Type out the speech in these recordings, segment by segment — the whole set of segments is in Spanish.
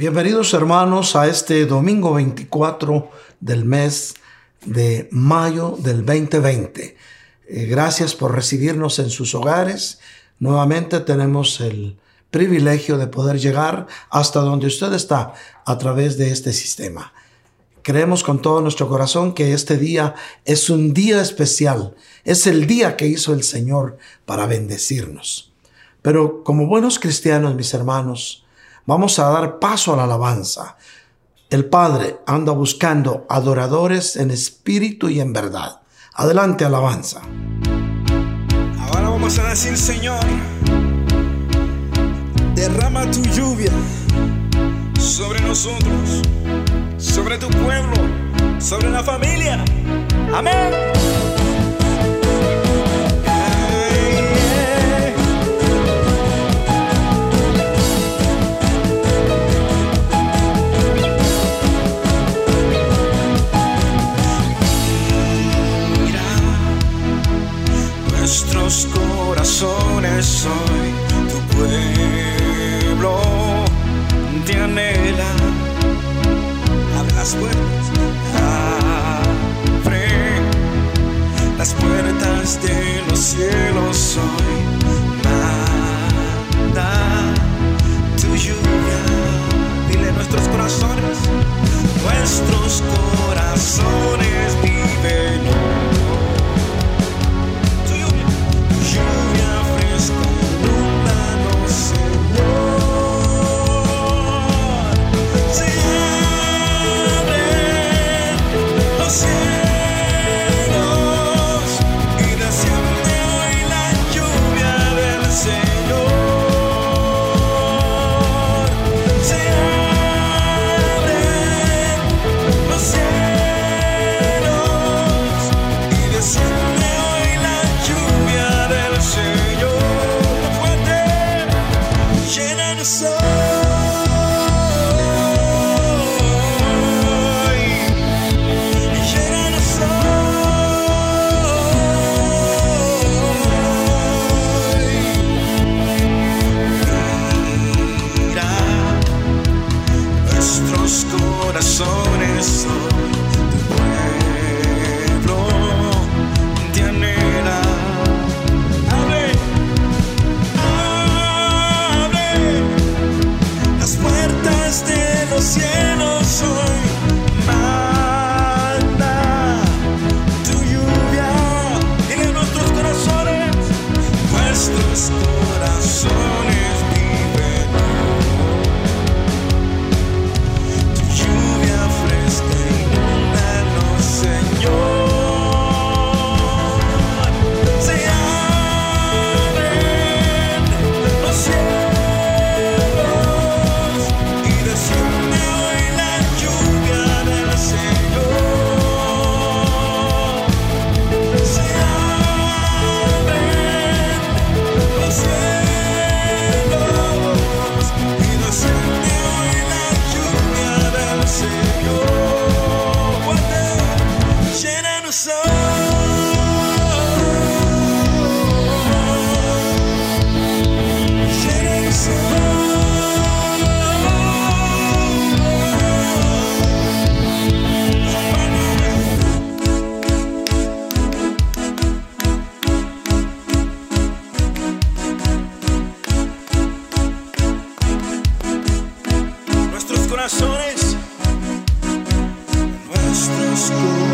Bienvenidos hermanos a este domingo 24 del mes de mayo del 2020. Eh, gracias por recibirnos en sus hogares. Nuevamente tenemos el privilegio de poder llegar hasta donde usted está a través de este sistema. Creemos con todo nuestro corazón que este día es un día especial, es el día que hizo el Señor para bendecirnos. Pero como buenos cristianos, mis hermanos, vamos a dar paso a la alabanza. El Padre anda buscando adoradores en espíritu y en verdad. Adelante, alabanza. Ahora vamos a decir, Señor, derrama tu lluvia sobre nosotros, sobre tu pueblo, sobre la familia. Amén. Nuestros corazones hoy tu pueblo. Te anhela abre las puertas abre las puertas de los cielos hoy manda tu lluvia dile nuestros corazones nuestros corazones viven corazones, nuestros corazones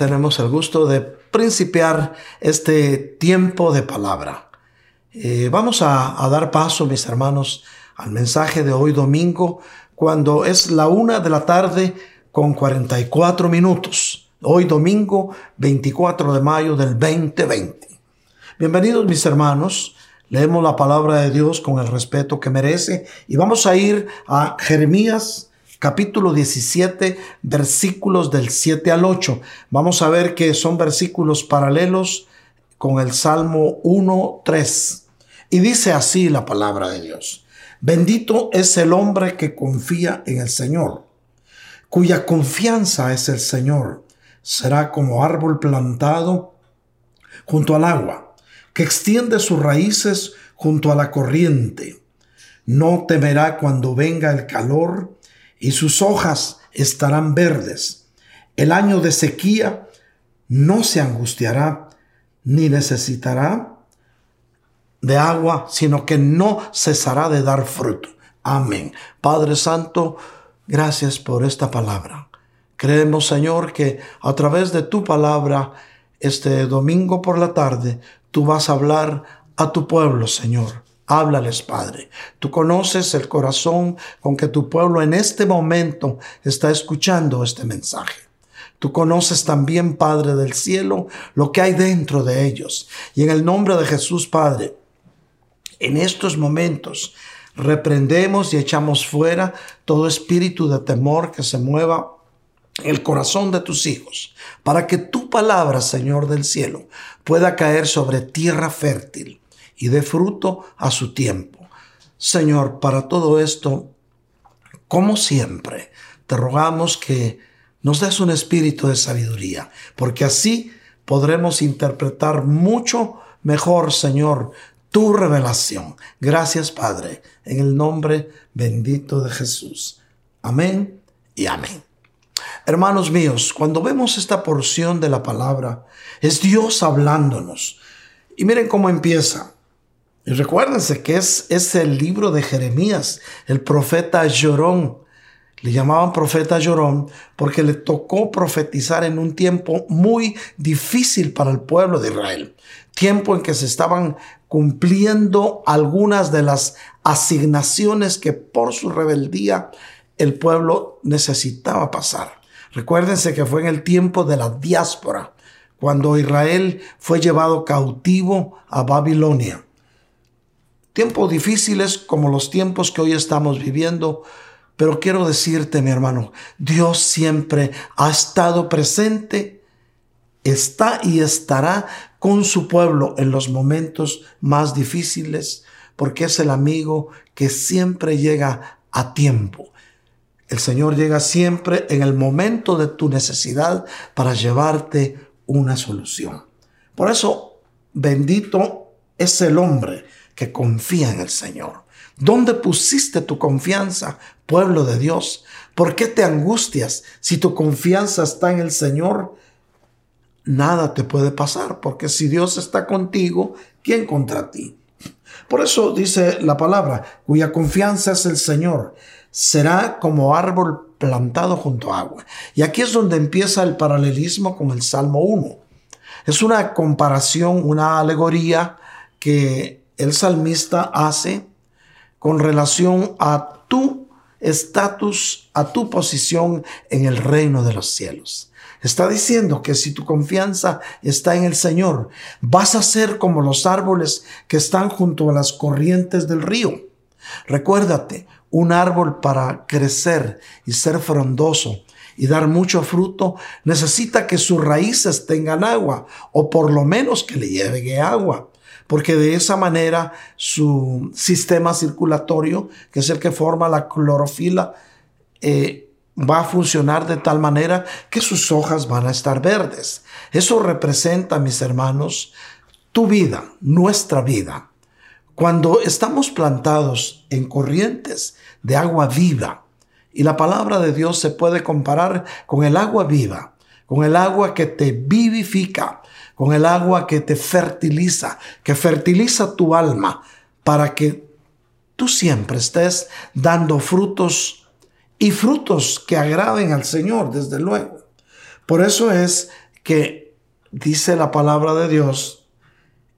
tenemos el gusto de principiar este tiempo de palabra. Eh, vamos a, a dar paso, mis hermanos, al mensaje de hoy domingo, cuando es la una de la tarde con 44 minutos. Hoy domingo 24 de mayo del 2020. Bienvenidos mis hermanos. Leemos la palabra de Dios con el respeto que merece y vamos a ir a Jeremías capítulo 17 versículos del 7 al 8. Vamos a ver que son versículos paralelos con el Salmo 1, 3. Y dice así la palabra de Dios. Bendito es el hombre que confía en el Señor, cuya confianza es el Señor. Será como árbol plantado junto al agua que extiende sus raíces junto a la corriente. No temerá cuando venga el calor y sus hojas estarán verdes. El año de sequía no se angustiará ni necesitará de agua, sino que no cesará de dar fruto. Amén. Padre Santo, gracias por esta palabra. Creemos, Señor, que a través de tu palabra, este domingo por la tarde, Tú vas a hablar a tu pueblo, Señor. Háblales, Padre. Tú conoces el corazón con que tu pueblo en este momento está escuchando este mensaje. Tú conoces también, Padre del cielo, lo que hay dentro de ellos. Y en el nombre de Jesús, Padre, en estos momentos reprendemos y echamos fuera todo espíritu de temor que se mueva el corazón de tus hijos, para que tu palabra, Señor del cielo, pueda caer sobre tierra fértil y dé fruto a su tiempo. Señor, para todo esto, como siempre, te rogamos que nos des un espíritu de sabiduría, porque así podremos interpretar mucho mejor, Señor, tu revelación. Gracias, Padre, en el nombre bendito de Jesús. Amén y amén. Hermanos míos, cuando vemos esta porción de la palabra, es Dios hablándonos. Y miren cómo empieza. Y recuérdense que es, es el libro de Jeremías, el profeta Llorón. Le llamaban profeta Llorón porque le tocó profetizar en un tiempo muy difícil para el pueblo de Israel. Tiempo en que se estaban cumpliendo algunas de las asignaciones que por su rebeldía el pueblo necesitaba pasar. Recuérdense que fue en el tiempo de la diáspora, cuando Israel fue llevado cautivo a Babilonia. Tiempos difíciles como los tiempos que hoy estamos viviendo, pero quiero decirte, mi hermano, Dios siempre ha estado presente, está y estará con su pueblo en los momentos más difíciles, porque es el amigo que siempre llega a tiempo. El Señor llega siempre en el momento de tu necesidad para llevarte una solución. Por eso, bendito es el hombre que confía en el Señor. ¿Dónde pusiste tu confianza, pueblo de Dios? ¿Por qué te angustias si tu confianza está en el Señor? Nada te puede pasar, porque si Dios está contigo, ¿quién contra ti? Por eso dice la palabra, cuya confianza es el Señor será como árbol plantado junto a agua. Y aquí es donde empieza el paralelismo con el Salmo 1. Es una comparación, una alegoría que el salmista hace con relación a tu estatus, a tu posición en el reino de los cielos. Está diciendo que si tu confianza está en el Señor, vas a ser como los árboles que están junto a las corrientes del río. Recuérdate, un árbol para crecer y ser frondoso y dar mucho fruto, necesita que sus raíces tengan agua o por lo menos que le llegue agua, porque de esa manera su sistema circulatorio, que es el que forma la clorofila, eh, va a funcionar de tal manera que sus hojas van a estar verdes. Eso representa, mis hermanos, tu vida, nuestra vida. Cuando estamos plantados en corrientes de agua viva, y la palabra de Dios se puede comparar con el agua viva, con el agua que te vivifica, con el agua que te fertiliza, que fertiliza tu alma para que tú siempre estés dando frutos y frutos que agraden al Señor, desde luego. Por eso es que dice la palabra de Dios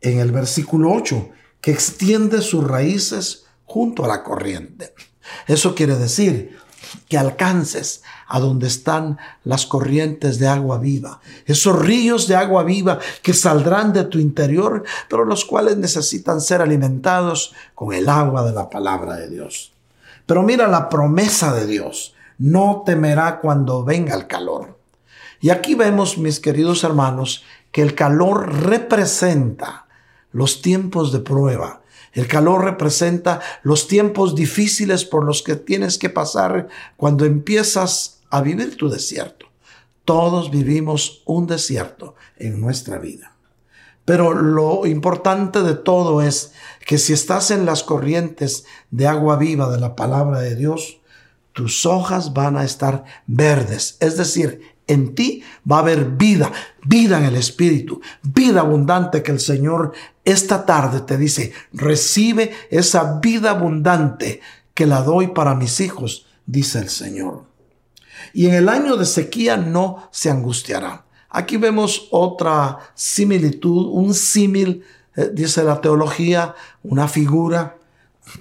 en el versículo 8, que extiende sus raíces junto a la corriente. Eso quiere decir que alcances a donde están las corrientes de agua viva, esos ríos de agua viva que saldrán de tu interior, pero los cuales necesitan ser alimentados con el agua de la palabra de Dios. Pero mira la promesa de Dios, no temerá cuando venga el calor. Y aquí vemos, mis queridos hermanos, que el calor representa los tiempos de prueba, el calor representa los tiempos difíciles por los que tienes que pasar cuando empiezas a vivir tu desierto. Todos vivimos un desierto en nuestra vida. Pero lo importante de todo es que si estás en las corrientes de agua viva de la palabra de Dios, tus hojas van a estar verdes, es decir, en ti va a haber vida, vida en el Espíritu, vida abundante que el Señor esta tarde te dice, recibe esa vida abundante que la doy para mis hijos, dice el Señor. Y en el año de sequía no se angustiará. Aquí vemos otra similitud, un símil, eh, dice la teología, una figura,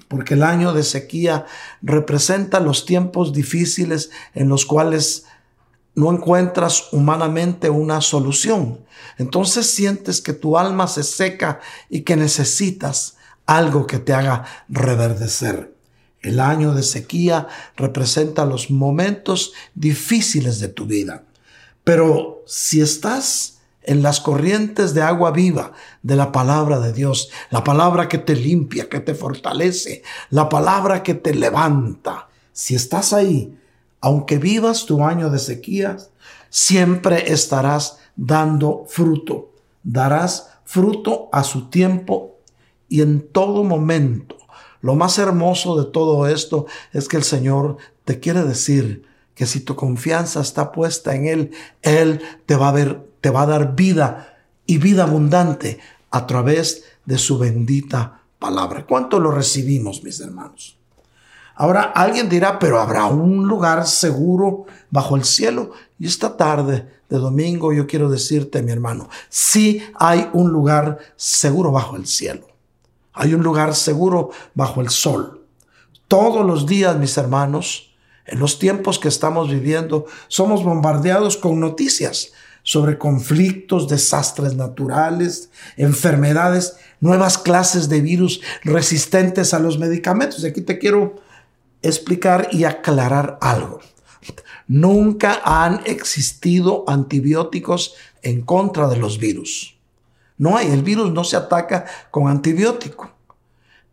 porque el año de sequía representa los tiempos difíciles en los cuales no encuentras humanamente una solución. Entonces sientes que tu alma se seca y que necesitas algo que te haga reverdecer. El año de sequía representa los momentos difíciles de tu vida. Pero si estás en las corrientes de agua viva de la palabra de Dios, la palabra que te limpia, que te fortalece, la palabra que te levanta, si estás ahí, aunque vivas tu año de sequías, siempre estarás dando fruto. Darás fruto a su tiempo y en todo momento. Lo más hermoso de todo esto es que el Señor te quiere decir que si tu confianza está puesta en Él, Él te va a ver, te va a dar vida y vida abundante a través de su bendita palabra. ¿Cuánto lo recibimos, mis hermanos? Ahora alguien dirá, pero habrá un lugar seguro bajo el cielo. Y esta tarde de domingo yo quiero decirte, mi hermano, sí hay un lugar seguro bajo el cielo. Hay un lugar seguro bajo el sol. Todos los días, mis hermanos, en los tiempos que estamos viviendo, somos bombardeados con noticias sobre conflictos, desastres naturales, enfermedades, nuevas clases de virus resistentes a los medicamentos. Y aquí te quiero explicar y aclarar algo. Nunca han existido antibióticos en contra de los virus. No hay, el virus no se ataca con antibiótico.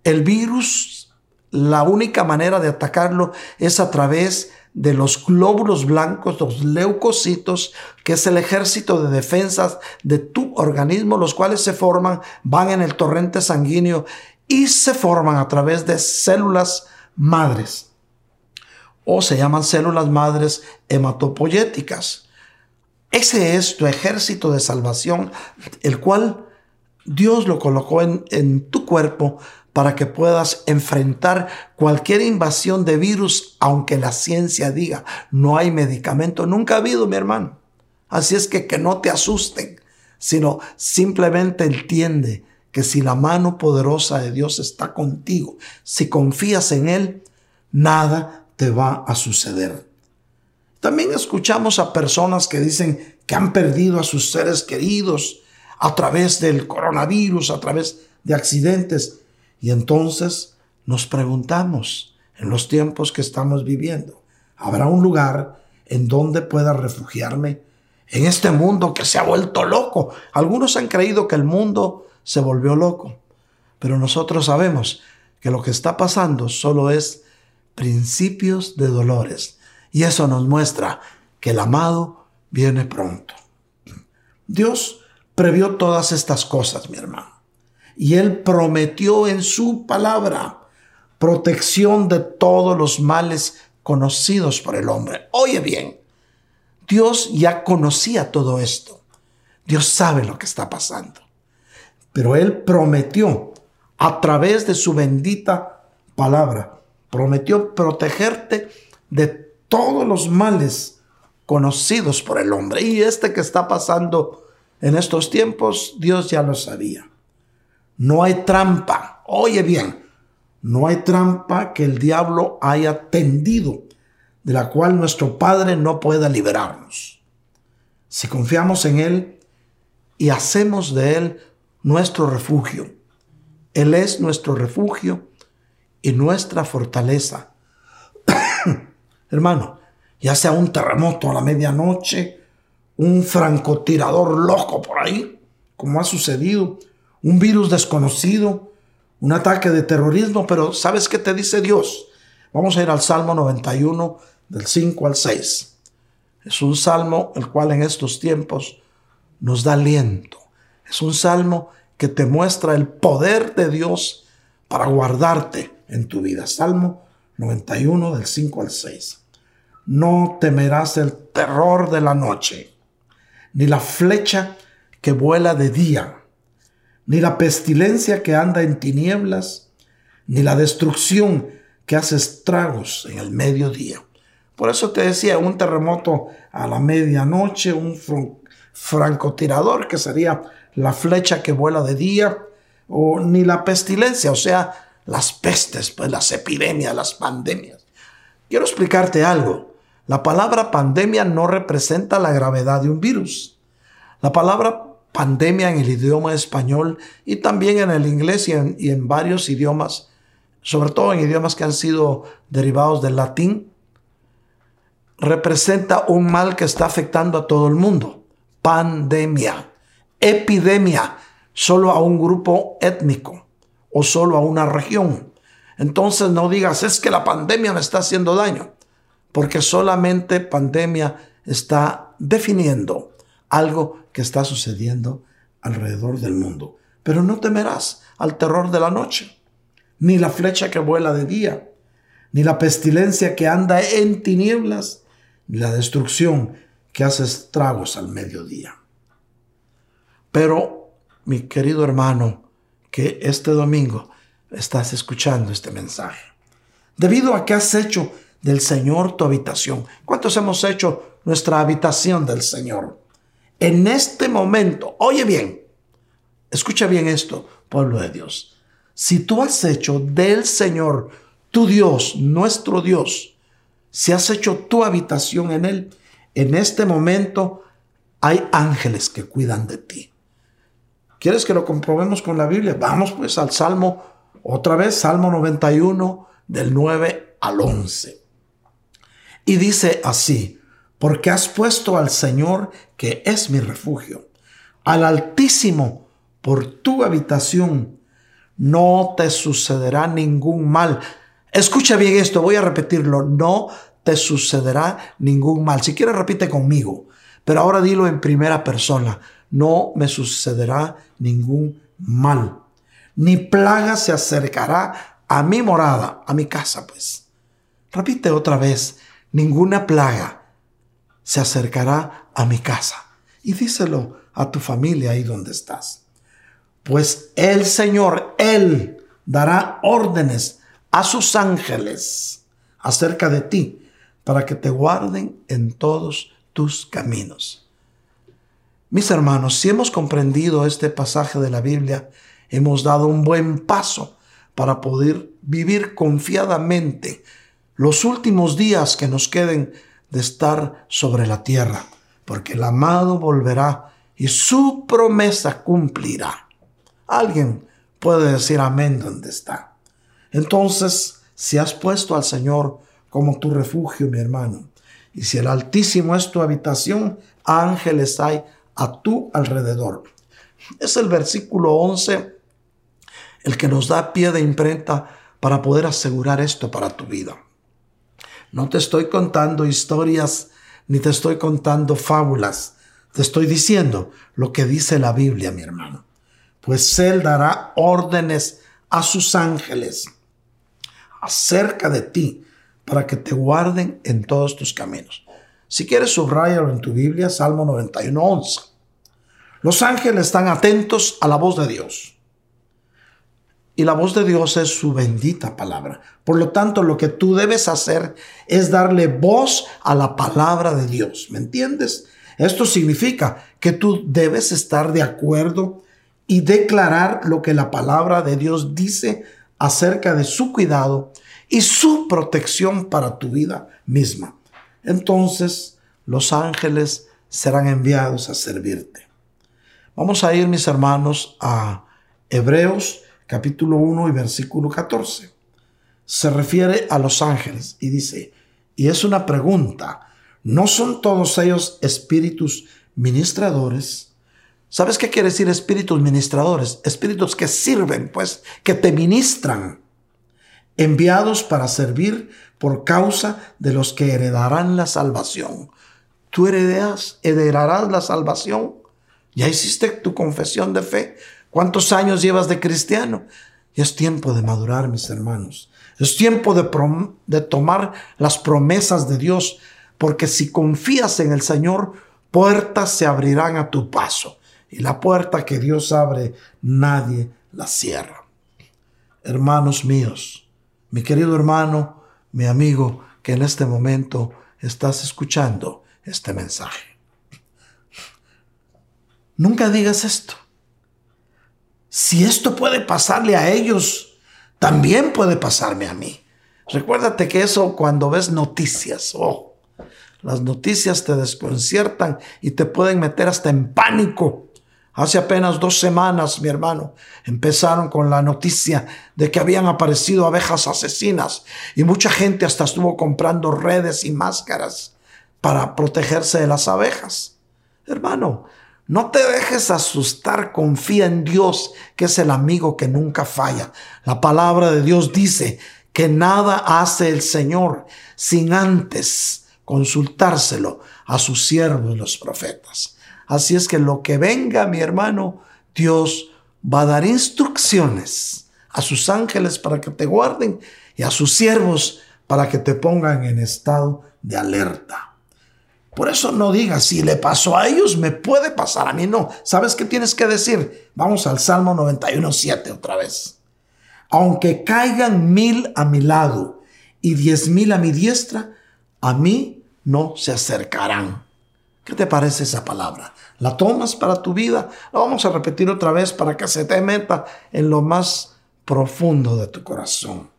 El virus, la única manera de atacarlo es a través de los glóbulos blancos, los leucocitos, que es el ejército de defensas de tu organismo, los cuales se forman, van en el torrente sanguíneo y se forman a través de células madres o se llaman células madres hematopoyéticas. Ese es tu ejército de salvación, el cual Dios lo colocó en, tu cuerpo para que puedas enfrentar cualquier invasión de virus, aunque la ciencia diga no hay medicamento. Nunca ha habido, mi hermano. Así es que que no te asusten, sino simplemente entiende que si la mano poderosa de Dios está contigo, si confías en Él, nada te va a suceder. También escuchamos a personas que dicen que han perdido a sus seres queridos a través del coronavirus, a través de accidentes. Y entonces nos preguntamos, en los tiempos que estamos viviendo, ¿habrá un lugar en donde pueda refugiarme? En este mundo que se ha vuelto loco. Algunos han creído que el mundo se volvió loco, pero nosotros sabemos que lo que está pasando solo es principios de dolores. Y eso nos muestra que el amado viene pronto. Dios previó todas estas cosas, mi hermano. Y Él prometió en su palabra protección de todos los males conocidos por el hombre. Oye bien, Dios ya conocía todo esto. Dios sabe lo que está pasando. Pero Él prometió a través de su bendita palabra, prometió protegerte de todos los males conocidos por el hombre. Y este que está pasando en estos tiempos, Dios ya lo sabía. No hay trampa. Oye bien, no hay trampa que el diablo haya tendido, de la cual nuestro Padre no pueda liberarnos. Si confiamos en Él y hacemos de Él nuestro refugio, Él es nuestro refugio y nuestra fortaleza. Hermano, ya sea un terremoto a la medianoche, un francotirador loco por ahí, como ha sucedido, un virus desconocido, un ataque de terrorismo, pero ¿sabes qué te dice Dios? Vamos a ir al Salmo 91 del 5 al 6. Es un salmo el cual en estos tiempos nos da aliento. Es un salmo que te muestra el poder de Dios para guardarte en tu vida. Salmo 91 del 5 al 6. No temerás el terror de la noche, ni la flecha que vuela de día ni la pestilencia que anda en tinieblas, ni la destrucción que hace estragos en el mediodía. Por eso te decía, un terremoto a la medianoche, un francotirador que sería la flecha que vuela de día, o ni la pestilencia, o sea, las pestes, pues las epidemias, las pandemias. Quiero explicarte algo. La palabra pandemia no representa la gravedad de un virus. La palabra pandemia en el idioma español y también en el inglés y en, varios idiomas, sobre todo en idiomas que han sido derivados del latín, representa un mal que está afectando a todo el mundo. Pandemia, epidemia, solo a un grupo étnico o solo a una región. Entonces no digas, es que la pandemia me está haciendo daño, porque solamente pandemia está definiendo algo que está sucediendo alrededor del mundo. Pero no temerás al terror de la noche, ni la flecha que vuela de día, ni la pestilencia que anda en tinieblas, ni la destrucción que hace estragos al mediodía. Pero, mi querido hermano, que este domingo estás escuchando este mensaje, debido a que has hecho del Señor tu habitación, ¿cuántos hemos hecho nuestra habitación del Señor? en este momento, oye bien, escucha bien esto, pueblo de Dios. Si tú has hecho del Señor tu Dios, nuestro Dios, si has hecho tu habitación en Él, en este momento hay ángeles que cuidan de ti. ¿Quieres que lo comprobemos con la Biblia? Vamos pues al Salmo, otra vez, Salmo 91, del 9 al 11. Y dice así, porque has puesto al Señor, que es mi refugio, al Altísimo por tu habitación. No te sucederá ningún mal. Escucha bien esto, voy a repetirlo. No te sucederá ningún mal. Si quieres, repite conmigo, pero ahora dilo en primera persona. No me sucederá ningún mal. Ni plaga se acercará a mi morada, a mi casa, pues. Repite otra vez, ninguna plaga se acercará a mi casa. Y díselo a tu familia ahí donde estás. Pues el Señor, Él dará órdenes a sus ángeles acerca de ti para que te guarden en todos tus caminos. Mis hermanos, si hemos comprendido este pasaje de la Biblia, hemos dado un buen paso para poder vivir confiadamente los últimos días que nos queden de estar sobre la tierra, porque el amado volverá y su promesa cumplirá. Alguien puede decir amén donde está. Entonces, si has puesto al Señor como tu refugio, mi hermano, y si el Altísimo es tu habitación, ángeles hay a tu alrededor. Es el versículo 11 el que nos da pie de imprenta para poder asegurar esto para tu vida. No te estoy contando historias ni te estoy contando fábulas. Te estoy diciendo lo que dice la Biblia, mi hermano. Pues Él dará órdenes a sus ángeles acerca de ti para que te guarden en todos tus caminos. Si quieres, subrayalo en tu Biblia, Salmo 91, 11. Los ángeles están atentos a la voz de Dios. y la voz de Dios es su bendita palabra. Por lo tanto, lo que tú debes hacer es darle voz a la palabra de Dios. ¿Me entiendes? Esto significa que tú debes estar de acuerdo y declarar lo que la palabra de Dios dice acerca de su cuidado y su protección para tu vida misma. Entonces, los ángeles serán enviados a servirte. Vamos a ir, mis hermanos, a Hebreos capítulo 1 y versículo 14. Se refiere a los ángeles y dice, y es una pregunta, ¿no son todos ellos espíritus ministradores? ¿Sabes qué quiere decir espíritus ministradores? Espíritus que sirven, pues, que te ministran, enviados para servir por causa de los que heredarán la salvación. Tú heredas, heredarás la salvación. Ya hiciste tu confesión de fe. ¿Cuántos años llevas de cristiano? Y es tiempo de madurar, mis hermanos. Es tiempo de, de tomar las promesas de Dios, porque si confías en el Señor, puertas se abrirán a tu paso. Y la puerta que Dios abre, nadie la cierra. Hermanos míos, mi querido hermano, mi amigo, que en este momento estás escuchando este mensaje. Nunca digas esto. Si esto puede pasarle a ellos, también puede pasarme a mí. Recuérdate que eso cuando ves noticias, oh, las noticias te desconciertan y te pueden meter hasta en pánico. Hace apenas dos semanas, mi hermano, empezaron con la noticia de que habían aparecido abejas asesinas y mucha gente hasta estuvo comprando redes y máscaras para protegerse de las abejas. Hermano, no te dejes asustar, confía en Dios, que es el amigo que nunca falla. La palabra de Dios dice que nada hace el Señor sin antes consultárselo a sus siervos los profetas. Así es que lo que venga, mi hermano, Dios va a dar instrucciones a sus ángeles para que te guarden y a sus siervos para que te pongan en estado de alerta. Por eso no digas, si le pasó a ellos, me puede pasar a mí. No, ¿sabes qué tienes que decir? Vamos al Salmo 91.7 otra vez. Aunque caigan mil a mi lado y diez mil a mi diestra, a mí no se acercarán. ¿Qué te parece esa palabra? ¿La tomas para tu vida? La vamos a repetir otra vez para que se te meta en lo más profundo de tu corazón.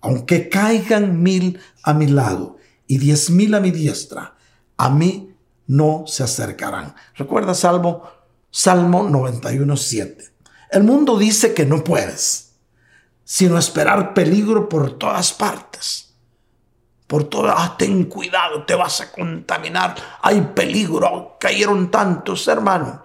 Aunque caigan mil a mi lado y diez mil a mi diestra, a mí no se acercarán. Recuerda Salmo, Salmo 91, 7. El mundo dice que no puedes, sino esperar peligro por todas partes. Por todas, ah, ten cuidado, te vas a contaminar, hay peligro, cayeron tantos, hermanos.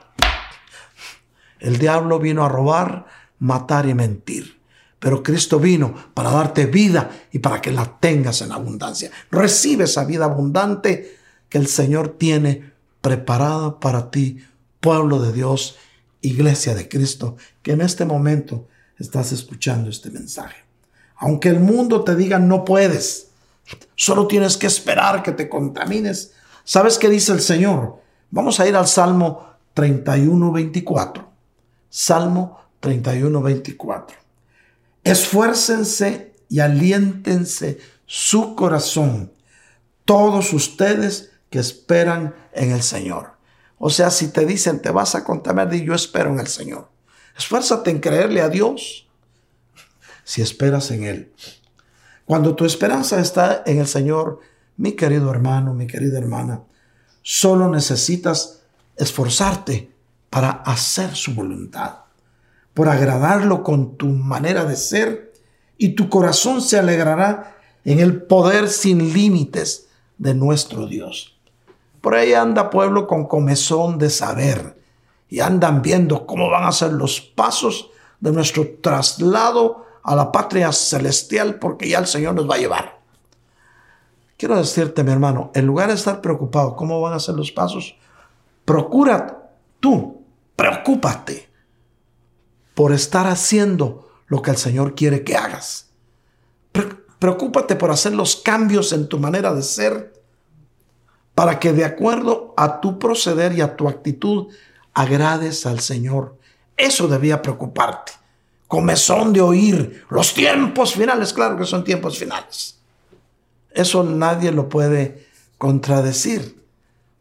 El diablo vino a robar, matar y mentir. Pero Cristo vino para darte vida y para que la tengas en abundancia. Recibe esa vida abundante que el Señor tiene preparada para ti, pueblo de Dios, iglesia de Cristo, que en este momento estás escuchando este mensaje. Aunque el mundo te diga no puedes, solo tienes que esperar que te contamines. ¿Sabes qué dice el Señor? Vamos a ir al Salmo 31, 24. Salmo 31, 24. Esfuércense y aliéntense su corazón, todos ustedes que esperan en el Señor. O sea, si te dicen te vas a contaminar, di yo espero en el Señor. Esfuérzate en creerle a Dios si esperas en Él. Cuando tu esperanza está en el Señor, mi querido hermano, mi querida hermana, solo necesitas esforzarte para hacer su voluntad, por agradarlo con tu manera de ser y tu corazón se alegrará en el poder sin límites de nuestro Dios. Por ahí anda pueblo con comezón de saber y andan viendo cómo van a ser los pasos de nuestro traslado a la patria celestial porque ya el Señor nos va a llevar. Quiero decirte, mi hermano, en lugar de estar preocupado cómo van a ser los pasos, procura tú, preocúpate por estar haciendo lo que el Señor quiere que hagas. Preocúpate por hacer los cambios en tu manera de ser para que de acuerdo a tu proceder y a tu actitud agrades al Señor. Eso debía preocuparte. comezón de oír los tiempos finales. Claro que son tiempos finales. Eso nadie lo puede contradecir,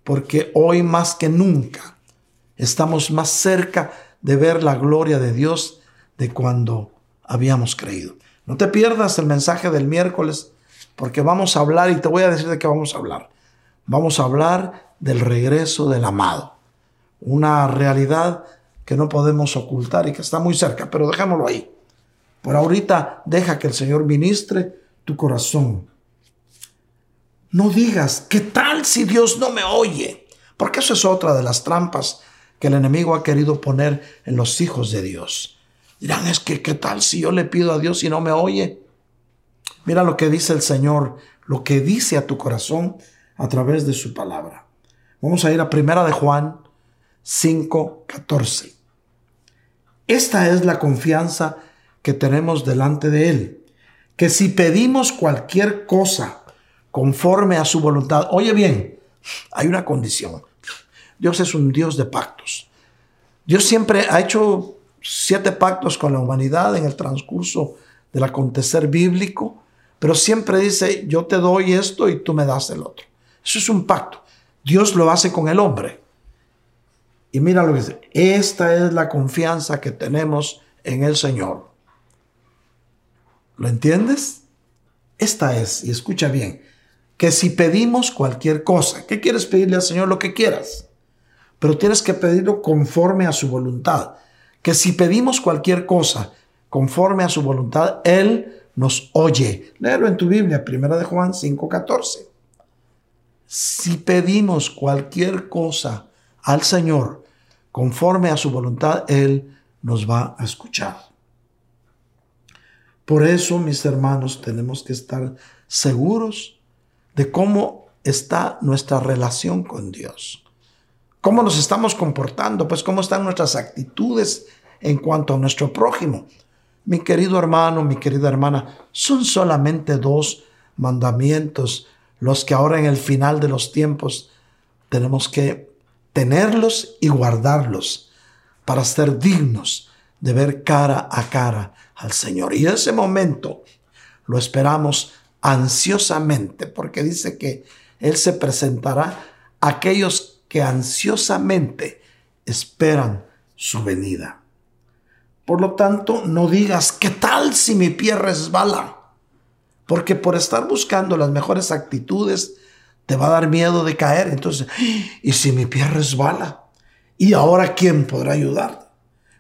porque hoy más que nunca estamos más cerca de ver la gloria de Dios de cuando habíamos creído. No te pierdas el mensaje del miércoles, porque vamos a hablar, y te voy a decir de qué vamos a hablar. Vamos a hablar del regreso del amado, una realidad que no podemos ocultar y que está muy cerca, pero dejémoslo ahí. Por ahorita deja que el Señor ministre tu corazón. No digas, ¿qué tal si Dios no me oye? Porque eso es otra de las trampas que el enemigo ha querido poner en los hijos de Dios. Dirán, es que, ¿qué tal si yo le pido a Dios y no me oye? Mira lo que dice el Señor, lo que dice a tu corazón a través de su palabra. Vamos a ir a primera de Juan 5, 14. Esta es la confianza que tenemos delante de Él, que si pedimos cualquier cosa conforme a su voluntad, oye bien, hay una condición. Dios es un Dios de pactos. Dios siempre ha hecho siete pactos con la humanidad en el transcurso del acontecer bíblico, pero siempre dice, yo te doy esto y tú me das el otro. Eso es un pacto. Dios lo hace con el hombre. Y mira lo que dice, esta es la confianza que tenemos en el Señor. ¿Lo entiendes? Esta es, y escucha bien, que si pedimos cualquier cosa, ¿qué quieres pedirle al Señor? Lo que quieras. Pero tienes que pedirlo conforme a su voluntad. Que si pedimos cualquier cosa conforme a su voluntad, Él nos oye. Léelo en tu Biblia, primera de Juan 5:14. Si pedimos cualquier cosa al Señor conforme a su voluntad, Él nos va a escuchar. Por eso, mis hermanos, tenemos que estar seguros de cómo está nuestra relación con Dios. ¿Cómo nos estamos comportando? Pues cómo están nuestras actitudes en cuanto a nuestro prójimo. Mi querido hermano, mi querida hermana, son solamente dos mandamientos los que ahora en el final de los tiempos tenemos que tenerlos y guardarlos para ser dignos de ver cara a cara al Señor. Y ese momento lo esperamos ansiosamente, porque dice que Él se presentará a aquellos que ansiosamente esperan su venida. Por lo tanto, no digas, ¿qué tal si mi pie resbala? Porque por estar buscando las mejores actitudes, te va a dar miedo de caer. Entonces, ¿y si mi pie resbala? ¿Y ahora quién podrá ayudar?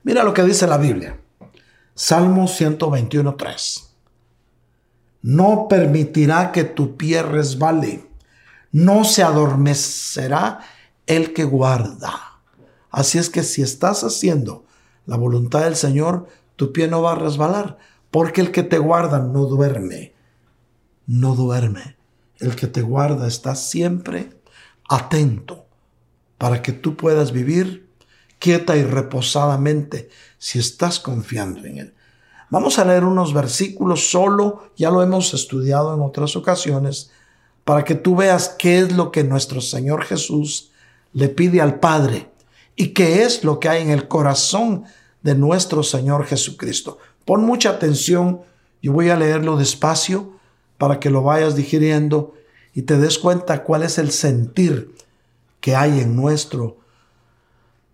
Mira lo que dice la Biblia. Salmo 121.3. No permitirá que tu pie resbale. No se adormecerá el que guarda. Así es que si estás haciendo la voluntad del Señor, tu pie no va a resbalar, porque el que te guarda no duerme. No duerme el que te guarda está siempre atento para que tú puedas vivir quieta y reposadamente si estás confiando en Él. Vamos a leer unos versículos solo, ya lo hemos estudiado en otras ocasiones, para que tú veas qué es lo que nuestro Señor Jesús le pide al Padre y qué es lo que hay en el corazón de nuestro Señor Jesucristo. Pon mucha atención, yo voy a leerlo despacio para que lo vayas digiriendo y te des cuenta cuál es el sentir que hay en nuestro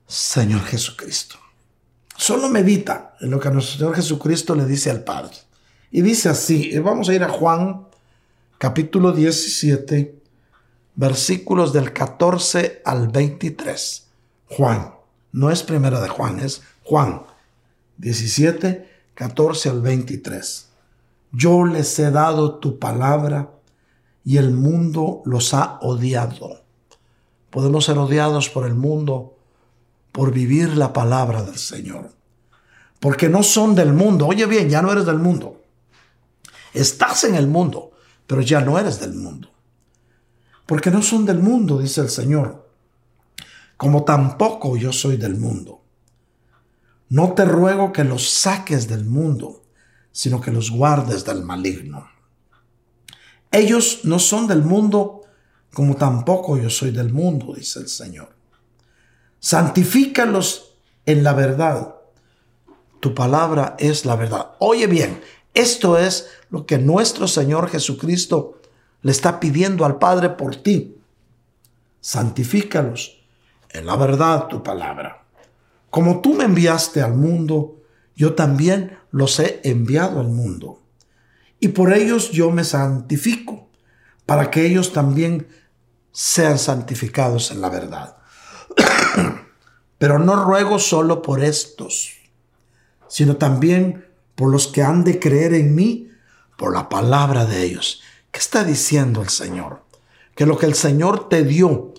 Señor Jesucristo. Solo medita en lo que nuestro Señor Jesucristo le dice al Padre. Y dice así, vamos a ir a Juan capítulo 17, versículos del 14 al 23. Juan, no es primera de Juan, es Juan 17, 14 al 23 yo les he dado tu palabra y el mundo los ha odiado. Podemos ser odiados por el mundo por vivir la palabra del Señor. Porque no son del mundo. Oye bien, ya no eres del mundo. Estás en el mundo, pero ya no eres del mundo. Porque no son del mundo, dice el Señor, como tampoco yo soy del mundo. No te ruego que los saques del mundo sino que los guardes del maligno. Ellos no son del mundo, como tampoco yo soy del mundo, dice el Señor. Santifícalos en la verdad. tu palabra es la verdad. Oye bien, esto es lo que nuestro Señor Jesucristo le está pidiendo al Padre por ti. Santifícalos en la verdad tu palabra. Como tú me enviaste al mundo, yo también los he enviado al mundo. Y por ellos yo me santifico, para que ellos también sean santificados en la verdad. Pero no ruego solo por estos, sino también por los que han de creer en mí por la palabra de ellos. ¿Qué está diciendo el Señor? Que lo que el Señor te dio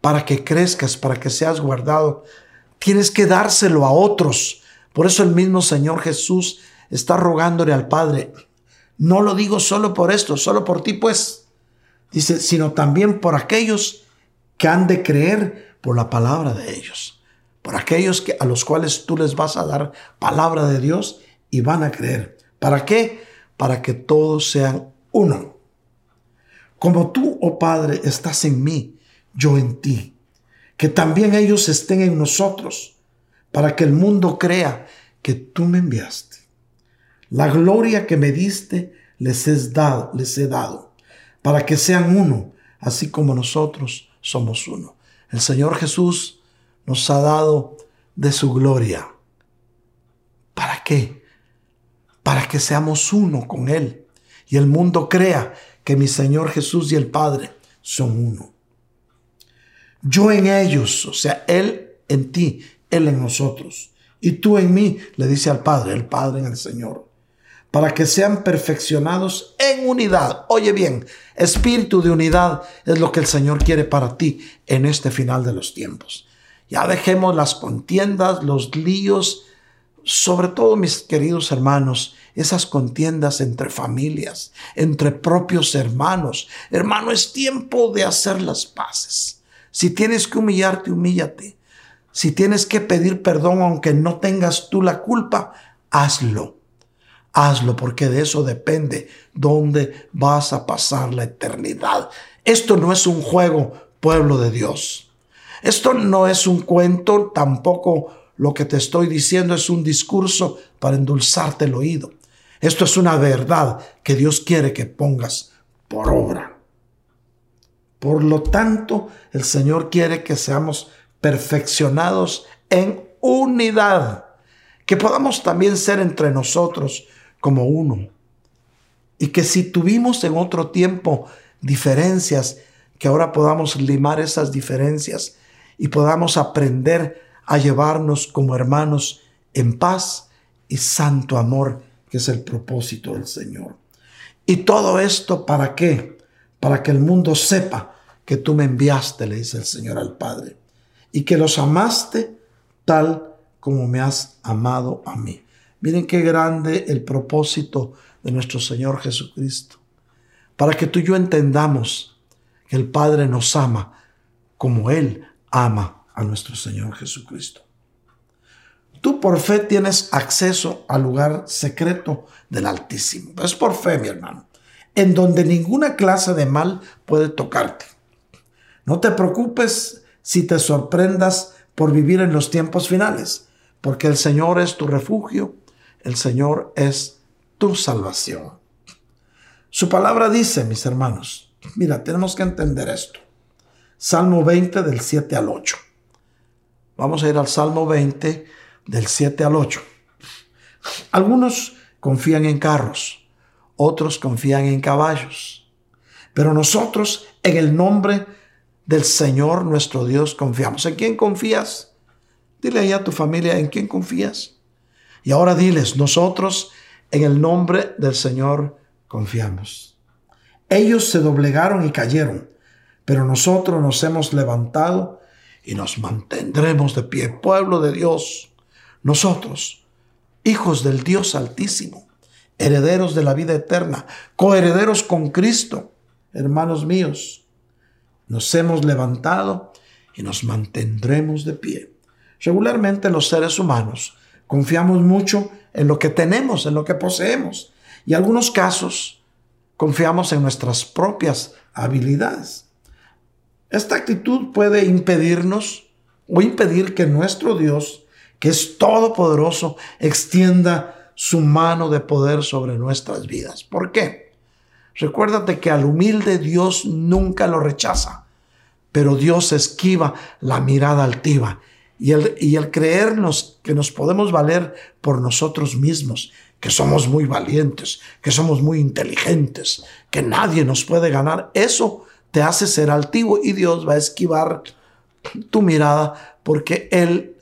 para que crezcas, para que seas guardado, tienes que dárselo a otros. Por eso el mismo Señor Jesús está rogándole al Padre, no lo digo solo por esto, solo por ti pues, dice, sino también por aquellos que han de creer por la palabra de ellos, por aquellos que, a los cuales tú les vas a dar palabra de Dios y van a creer. ¿Para qué? Para que todos sean uno. Como tú, oh Padre, estás en mí, yo en ti, que también ellos estén en nosotros, para que el mundo crea que tú me enviaste. La gloria que me diste les, es dado, les he dado, para que sean uno, así como nosotros somos uno. El Señor Jesús nos ha dado de su gloria. ¿Para qué? Para que seamos uno con Él y el mundo crea que mi Señor Jesús y el Padre son uno. Yo en ellos, o sea, Él en ti, Él en nosotros, y tú en mí, le dice al Padre, el Padre en el Señor para que sean perfeccionados en unidad. Oye bien, espíritu de unidad es lo que el Señor quiere para ti en este final de los tiempos. Ya dejemos las contiendas, los líos, sobre todo mis queridos hermanos, esas contiendas entre familias, entre propios hermanos. Hermano, es tiempo de hacer las paces. Si tienes que humillarte, humíllate. Si tienes que pedir perdón aunque no tengas tú la culpa, hazlo hazlo porque de eso depende dónde vas a pasar la eternidad. Esto no es un juego, pueblo de Dios. Esto no es un cuento, tampoco lo que te estoy diciendo es un discurso para endulzarte el oído. Esto es una verdad que Dios quiere que pongas por obra. Por lo tanto, el Señor quiere que seamos perfeccionados en unidad, que podamos también ser entre nosotros como uno. Y que si tuvimos en otro tiempo diferencias, que ahora podamos limar esas diferencias y podamos aprender a llevarnos como hermanos en paz y santo amor, que es el propósito del Señor. Y todo esto para qué? Para que el mundo sepa que tú me enviaste, le dice el Señor al Padre, y que los amaste tal como me has amado a mí. Miren qué grande el propósito de nuestro Señor Jesucristo. Para que tú y yo entendamos que el Padre nos ama como Él ama a nuestro Señor Jesucristo. Tú por fe tienes acceso al lugar secreto del Altísimo. Es por fe, mi hermano, en donde ninguna clase de mal puede tocarte. No te preocupes si te sorprendas por vivir en los tiempos finales, porque el Señor es tu refugio el Señor es tu salvación. Su palabra dice, mis hermanos, mira, tenemos que entender esto. Salmo 20 del 7 al 8. Vamos a ir al Salmo 20 del 7 al 8. Algunos confían en carros, otros confían en caballos, pero nosotros en el nombre del Señor nuestro Dios confiamos. ¿En quién confías? Dile ahí a tu familia, ¿en quién confías? Y ahora diles, nosotros en el nombre del Señor confiamos. Ellos se doblegaron y cayeron, pero nosotros nos hemos levantado y nos mantendremos de pie. Pueblo de Dios, nosotros, hijos del Dios Altísimo, herederos de la vida eterna, coherederos con Cristo, hermanos míos, nos hemos levantado y nos mantendremos de pie. Regularmente los seres humanos Confiamos mucho en lo que tenemos, en lo que poseemos. Y en algunos casos confiamos en nuestras propias habilidades. Esta actitud puede impedirnos o impedir que nuestro Dios, que es todopoderoso, extienda su mano de poder sobre nuestras vidas. ¿Por qué? Recuérdate que al humilde Dios nunca lo rechaza, pero Dios esquiva la mirada altiva y el, y el creernos que nos podemos valer por nosotros mismos, que somos muy valientes, que somos muy inteligentes, que nadie nos puede ganar, eso te hace ser altivo y Dios va a esquivar tu mirada porque Él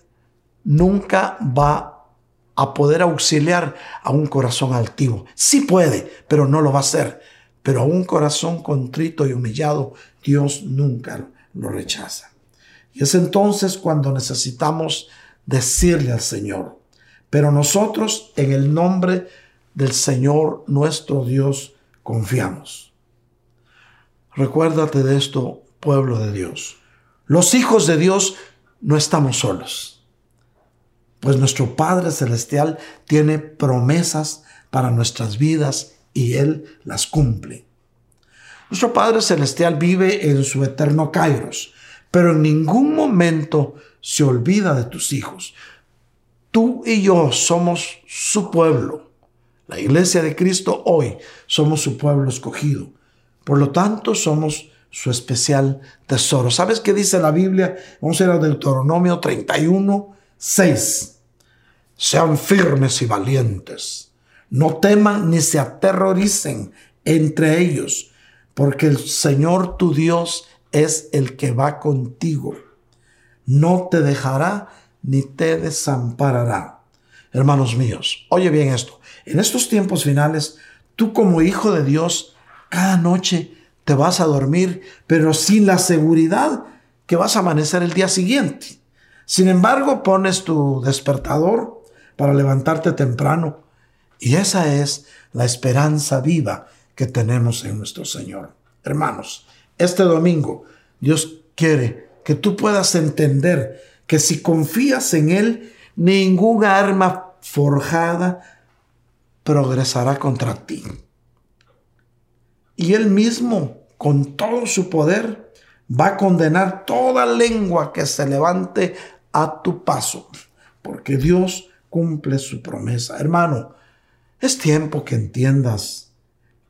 nunca va a poder auxiliar a un corazón altivo. Sí puede, pero no lo va a hacer. Pero a un corazón contrito y humillado, Dios nunca lo rechaza. Y es entonces cuando necesitamos decirle al Señor, pero nosotros en el nombre del Señor nuestro Dios confiamos. Recuérdate de esto, pueblo de Dios. Los hijos de Dios no estamos solos, pues nuestro Padre Celestial tiene promesas para nuestras vidas y Él las cumple. Nuestro Padre Celestial vive en su eterno Kairos, pero en ningún momento se olvida de tus hijos. Tú y yo somos su pueblo. La iglesia de Cristo hoy somos su pueblo escogido. Por lo tanto, somos su especial tesoro. ¿Sabes qué dice la Biblia? Vamos a ir a Deuteronomio 31, 6. Sean firmes y valientes. No teman ni se aterroricen entre ellos, porque el Señor tu Dios es el que va contigo. No te dejará ni te desamparará. Hermanos míos, oye bien esto. En estos tiempos finales, tú como hijo de Dios, cada noche te vas a dormir, pero sin la seguridad que vas a amanecer el día siguiente. Sin embargo, pones tu despertador para levantarte temprano y esa es la esperanza viva que tenemos en nuestro Señor. Hermanos, este domingo Dios quiere que tú puedas entender que si confías en Él, ninguna arma forjada progresará contra ti y él mismo, con todo su poder, va a condenar toda lengua que se levante a tu paso, porque Dios cumple su promesa. Hermano, es tiempo que entiendas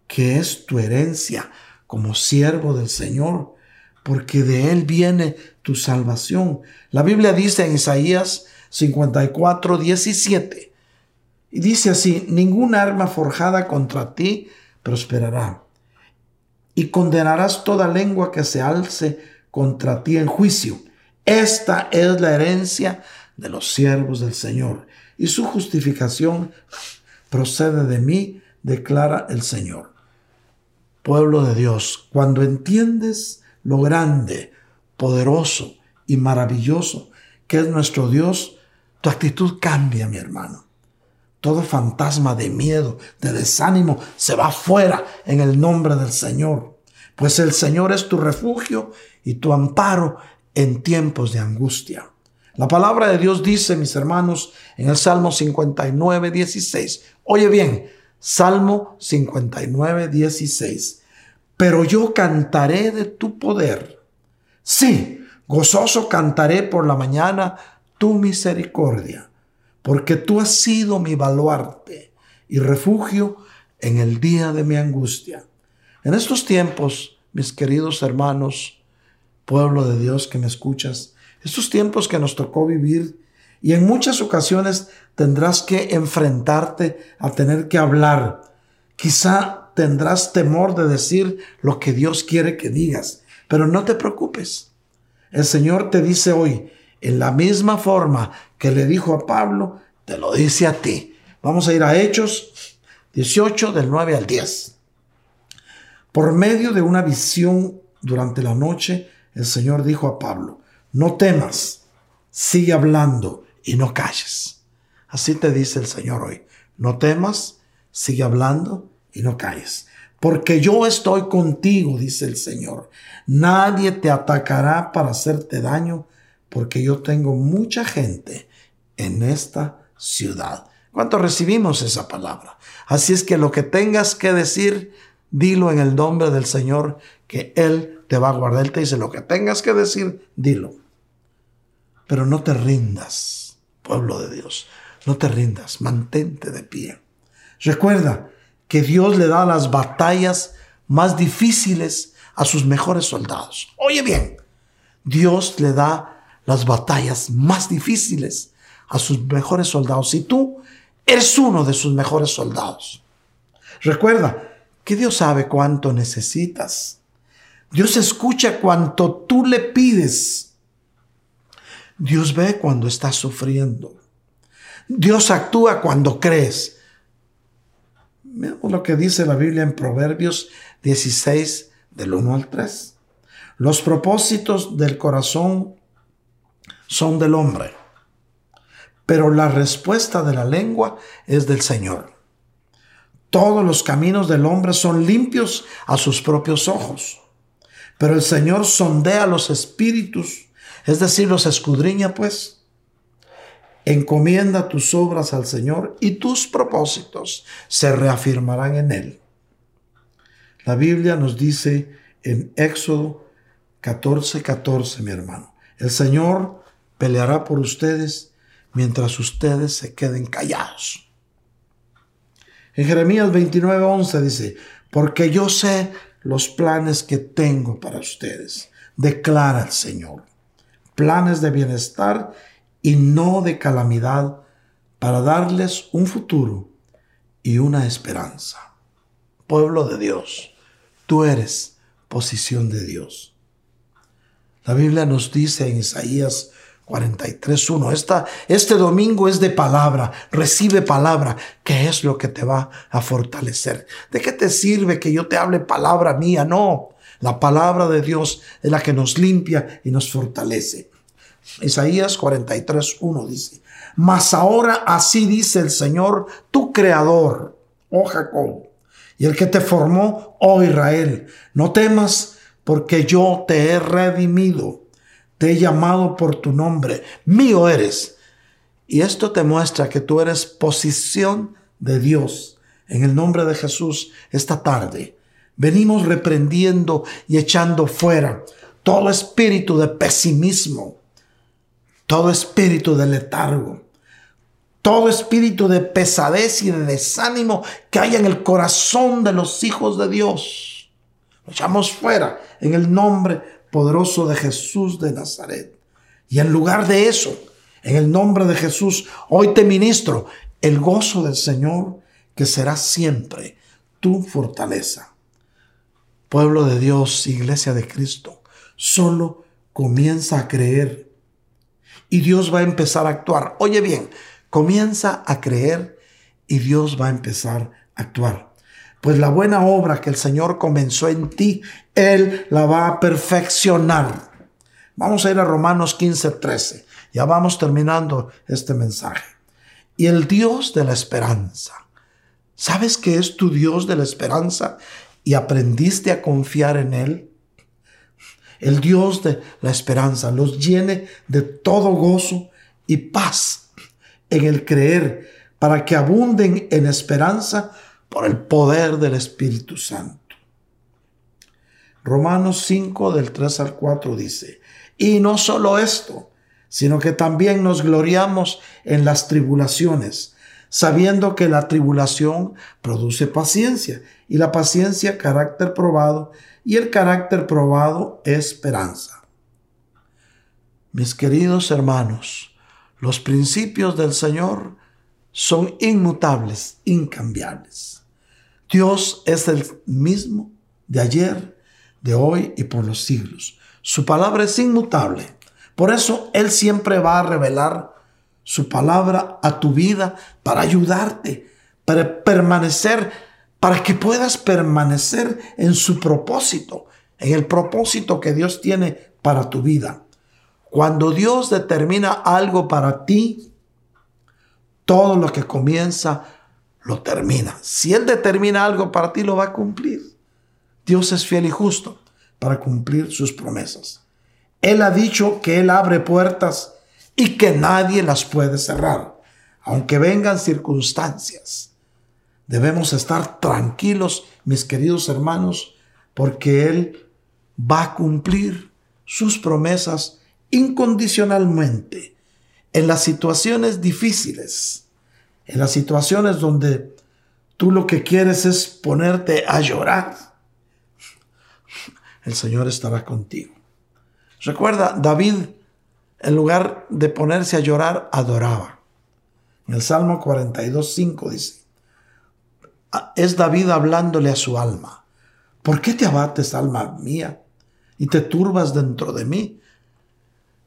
que es tu herencia como siervo del Señor, porque de Él viene tu salvación. La Biblia dice en Isaías 54, 17, y dice así, ningún arma forjada contra ti prosperará y condenarás toda lengua que se alce contra ti en juicio. Esta es la herencia de los siervos del Señor, y su justificación procede de mí, declara el Señor. Pueblo de Dios, cuando entiendes lo grande, poderoso y maravilloso que es nuestro Dios, tu actitud cambia, mi hermano. Todo fantasma de miedo, de desánimo, se va fuera en el nombre del Señor. Pues el Señor es tu refugio y tu amparo en tiempos de angustia. La palabra de Dios dice, mis hermanos, en el Salmo 59, 16. Oye bien, Salmo 59, 16. Pero yo cantaré de tu poder. Sí, gozoso cantaré por la mañana tu misericordia porque tú has sido mi baluarte y refugio en el día de mi angustia. En estos tiempos, mis queridos hermanos, pueblo de Dios que me escuchas, estos tiempos que nos tocó vivir y en muchas ocasiones tendrás que enfrentarte a tener que hablar. Quizá tendrás temor de decir lo que Dios quiere que digas, pero no te preocupes. El Señor te dice hoy, en la misma forma que le dijo a Pablo, te lo dice a ti. Vamos a ir a Hechos 18 del 9 al 10. Por medio de una visión durante la noche, el Señor dijo a Pablo, no temas, sigue hablando y no calles. Así te dice el Señor hoy, no temas, sigue hablando y no calles. Porque yo estoy contigo, dice el Señor. Nadie te atacará para hacerte daño, porque yo tengo mucha gente en esta ciudad. ¿Cuánto recibimos esa palabra? Así es que lo que tengas que decir, dilo en el nombre del Señor, que Él te va a guardar. Él te dice, lo que tengas que decir, dilo. Pero no te rindas, pueblo de Dios. No te rindas, mantente de pie. Recuerda que Dios le da las batallas más difíciles a sus mejores soldados. Oye bien, Dios le da las batallas más difíciles a sus mejores soldados. Y tú eres uno de sus mejores soldados. Recuerda que Dios sabe cuánto necesitas. Dios escucha cuanto tú le pides. Dios ve cuando estás sufriendo. Dios actúa cuando crees. Veamos lo que dice la Biblia en Proverbios 16, del 1 al 3. Los propósitos del corazón son del hombre, pero la respuesta de la lengua es del Señor. Todos los caminos del hombre son limpios a sus propios ojos, pero el Señor sondea los espíritus, es decir, los escudriña pues. Encomienda tus obras al Señor y tus propósitos se reafirmarán en Él. La Biblia nos dice en Éxodo 14, 14, mi hermano, el Señor peleará por ustedes mientras ustedes se queden callados. En Jeremías 29, 11 dice, porque yo sé los planes que tengo para ustedes, declara el Señor, planes de bienestar y no de calamidad para darles un futuro y una esperanza. Pueblo de Dios, tú eres posición de Dios. La Biblia nos dice en Isaías 43.1, Esta, este domingo es de palabra, recibe palabra, que es lo que te va a fortalecer. ¿De qué te sirve que yo te hable palabra mía? No, la palabra de Dios es la que nos limpia y nos fortalece. Isaías 43, 1 dice, mas ahora así dice el Señor, tu creador, oh Jacob, y el que te formó, oh Israel, no temas porque yo te he redimido, te he llamado por tu nombre, mío eres. Y esto te muestra que tú eres posición de Dios. En el nombre de Jesús, esta tarde, venimos reprendiendo y echando fuera todo espíritu de pesimismo, todo espíritu de letargo, todo espíritu de pesadez y de desánimo que haya en el corazón de los hijos de Dios. Lo echamos fuera en el nombre poderoso de Jesús de Nazaret. Y en lugar de eso, en el nombre de Jesús, hoy te ministro el gozo del Señor que será siempre tu fortaleza. Pueblo de Dios, iglesia de Cristo, solo comienza a creer y Dios va a empezar a actuar. Oye bien, comienza a creer y Dios va a empezar a actuar. Pues la buena obra que el Señor comenzó en ti, Él la va a perfeccionar. Vamos a ir a Romanos 15, 13. Ya vamos terminando este mensaje. Y el Dios de la esperanza. ¿Sabes que es tu Dios de la esperanza? Y aprendiste a confiar en Él el Dios de la esperanza, los llene de todo gozo y paz en el creer, para que abunden en esperanza por el poder del Espíritu Santo. Romanos 5 del 3 al 4 dice, y no solo esto, sino que también nos gloriamos en las tribulaciones, sabiendo que la tribulación produce paciencia y la paciencia carácter probado y el carácter probado esperanza. Mis queridos hermanos, los principios del Señor son inmutables, incambiables. Dios es el mismo de ayer, de hoy y por los siglos. Su palabra es inmutable. Por eso Él siempre va a revelar su palabra a tu vida para ayudarte, para permanecer para que puedas permanecer en su propósito, en el propósito que Dios tiene para tu vida. Cuando Dios determina algo para ti, todo lo que comienza lo termina. Si Él determina algo para ti, lo va a cumplir. Dios es fiel y justo para cumplir sus promesas. Él ha dicho que Él abre puertas y que nadie las puede cerrar, aunque vengan circunstancias. Debemos estar tranquilos, mis queridos hermanos, porque Él va a cumplir sus promesas incondicionalmente. en las situaciones difíciles, en las situaciones donde tú lo que quieres es ponerte a llorar, el Señor estará contigo. Recuerda, David, en lugar de ponerse a llorar, adoraba. En el Salmo 42, 5 dice, es David hablándole a su alma. ¿Por qué te abates, alma mía, y te turbas dentro de mí?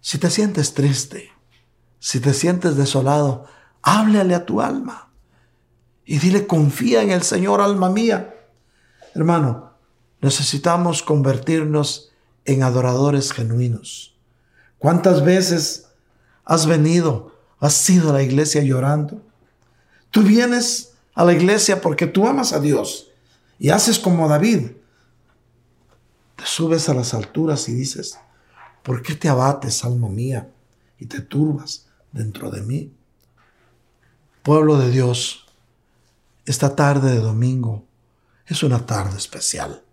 Si te sientes triste, si te sientes desolado, háblale a tu alma y dile, confía en el Señor, alma mía. Hermano, necesitamos convertirnos en adoradores genuinos. ¿Cuántas veces has venido, has ido a la iglesia llorando? Tú vienes a la iglesia porque tú amas a Dios y haces como David. Te subes a las alturas y dices, ¿por qué te abates, alma mía, y te turbas dentro de mí? Pueblo de Dios, esta tarde de domingo es una tarde especial.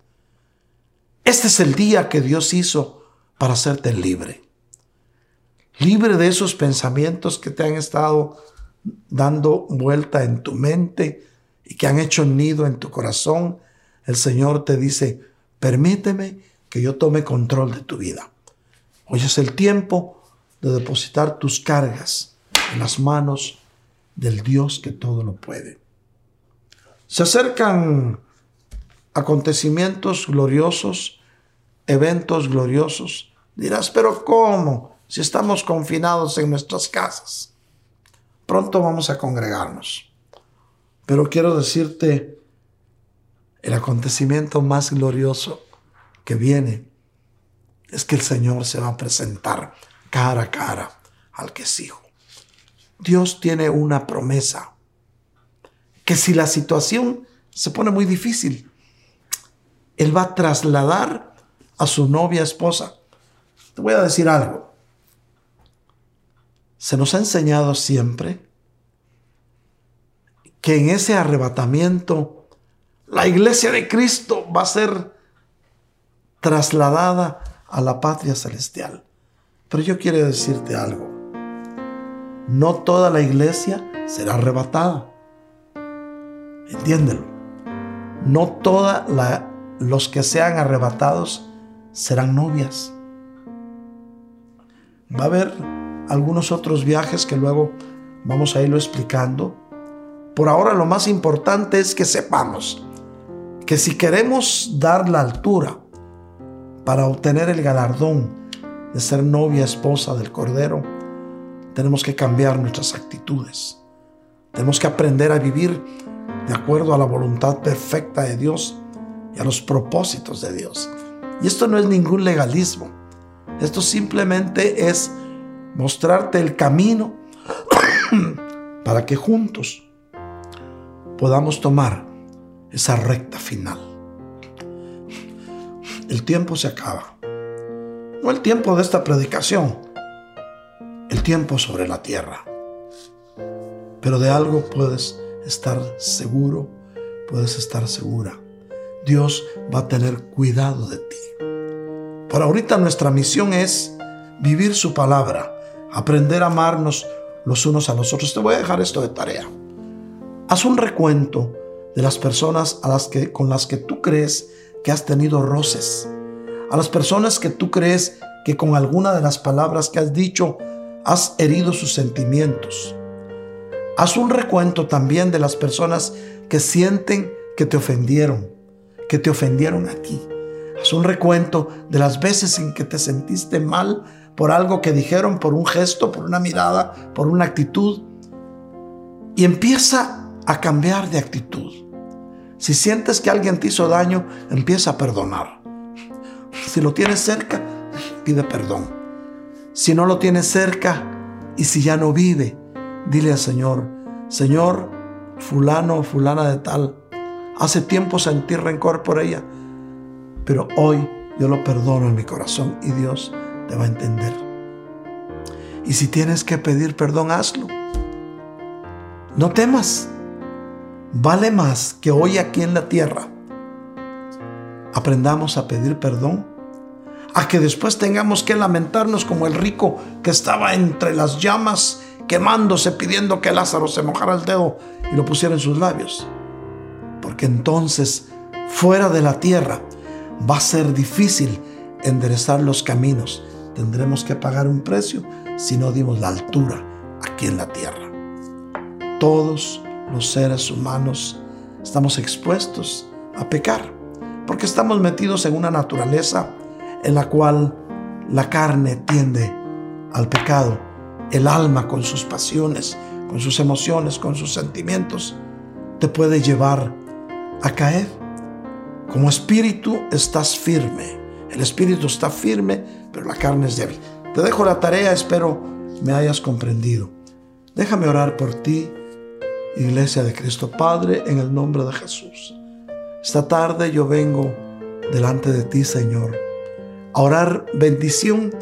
Este es el día que Dios hizo para hacerte libre. Libre de esos pensamientos que te han estado dando vuelta en tu mente y que han hecho nido en tu corazón. El Señor te dice, permíteme que yo tome control de tu vida. Hoy es el tiempo de depositar tus cargas en las manos del Dios que todo lo puede. Se acercan acontecimientos gloriosos, eventos gloriosos. Dirás, pero ¿cómo? Si estamos confinados en nuestras casas. Pronto vamos a congregarnos. Pero quiero decirte el acontecimiento más glorioso que viene es que el Señor se va a presentar cara a cara al que es hijo. Dios tiene una promesa que si la situación se pone muy difícil, él va a trasladar a su novia esposa. Te voy a decir algo. Se nos ha enseñado siempre que en ese arrebatamiento la iglesia de Cristo va a ser trasladada a la patria celestial. Pero yo quiero decirte algo. No toda la iglesia será arrebatada. Entiéndelo. No toda la los que sean arrebatados serán novias. Va a haber algunos otros viajes que luego vamos a irlo explicando. Por ahora lo más importante es que sepamos que si queremos dar la altura para obtener el galardón de ser novia esposa del Cordero, tenemos que cambiar nuestras actitudes. Tenemos que aprender a vivir de acuerdo a la voluntad perfecta de Dios a los propósitos de Dios. Y esto no es ningún legalismo. Esto simplemente es mostrarte el camino para que juntos podamos tomar esa recta final. El tiempo se acaba. No el tiempo de esta predicación, tiempo sobre la tierra. Pero de algo puedes estar seguro, puedes estar segura Dios va a tener cuidado de ti. Por ahorita nuestra misión es vivir su palabra, aprender a amarnos los unos a los otros. Te voy a dejar esto de tarea. Haz un recuento de las personas a las que, con las que tú crees que has tenido roces, a las personas que tú crees que con alguna de las palabras que has dicho has herido sus sentimientos. Haz un recuento también de las personas que sienten que te ofendieron, que te ofendieron a ti. Haz un recuento de las veces en que te sentiste mal por algo que dijeron, por un gesto, por una mirada, por una actitud. Y empieza a cambiar de actitud. Si sientes que alguien te hizo daño, empieza a perdonar. Si lo tienes cerca, pide perdón. Si no lo tienes cerca y si ya no vive, dile al Señor, Señor, fulano fulana de tal, Hace tiempo sentí rencor por ella, pero hoy yo lo perdono en mi corazón y Dios te va a entender. Y si tienes que pedir perdón, hazlo. No temas. Vale más que hoy aquí en la tierra aprendamos a pedir perdón, a que después tengamos que lamentarnos como el rico que estaba entre las llamas quemándose pidiendo que Lázaro se mojara el dedo y lo pusiera en sus labios. Porque entonces, fuera de la tierra, va a ser difícil enderezar los caminos. Tendremos que pagar un precio si no dimos la altura aquí en la tierra. Todos los seres humanos estamos expuestos a pecar, porque estamos metidos en una naturaleza en la cual la carne tiende al pecado, el alma con sus pasiones, con sus emociones, con sus sentimientos, te puede llevar a caer. Como espíritu estás firme, el espíritu está firme, pero la carne es débil. Te dejo la tarea, espero me hayas comprendido. Déjame orar por ti, Iglesia de Cristo Padre, en el nombre de Jesús. Esta tarde yo vengo delante de ti, Señor, orar bendición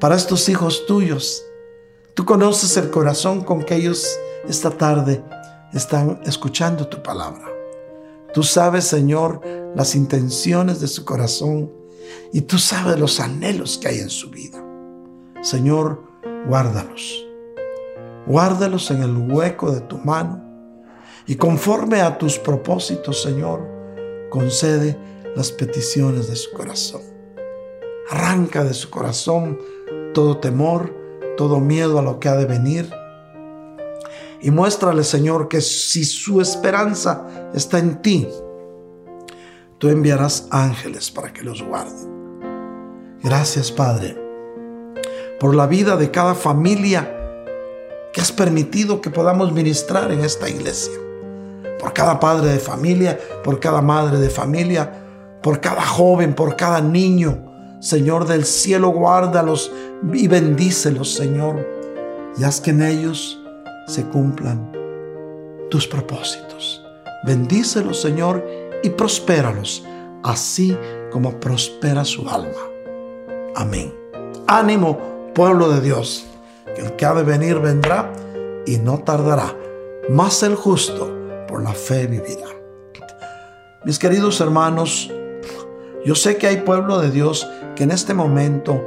para estos hijos tuyos. Tú conoces el corazón con que ellos esta tarde están escuchando tu palabra. Tú sabes, Señor, las intenciones de su corazón y tú sabes los anhelos que hay en su vida. Señor, guárdalos. Guárdalos en el hueco de tu mano y conforme a tus propósitos, Señor, concede las peticiones de su corazón. Arranca de su corazón todo temor, todo miedo a lo que ha de venir. Y muéstrale, Señor, que si su esperanza está en ti, tú enviarás ángeles para que los guarden. Gracias, Padre, por la vida de cada familia que has permitido que podamos ministrar en esta iglesia. Por cada padre de familia, por cada madre de familia, por cada joven, por cada niño. Señor del cielo, guárdalos y bendícelos, Señor. Y haz que en ellos se cumplan tus propósitos. Bendícelos, Señor, y prospéralos, así como prospera su alma. Amén. Ánimo, pueblo de Dios, que el que ha de venir vendrá y no tardará. Más el justo por la fe vivirá. Mis queridos hermanos, yo sé que hay pueblo de Dios que en este momento,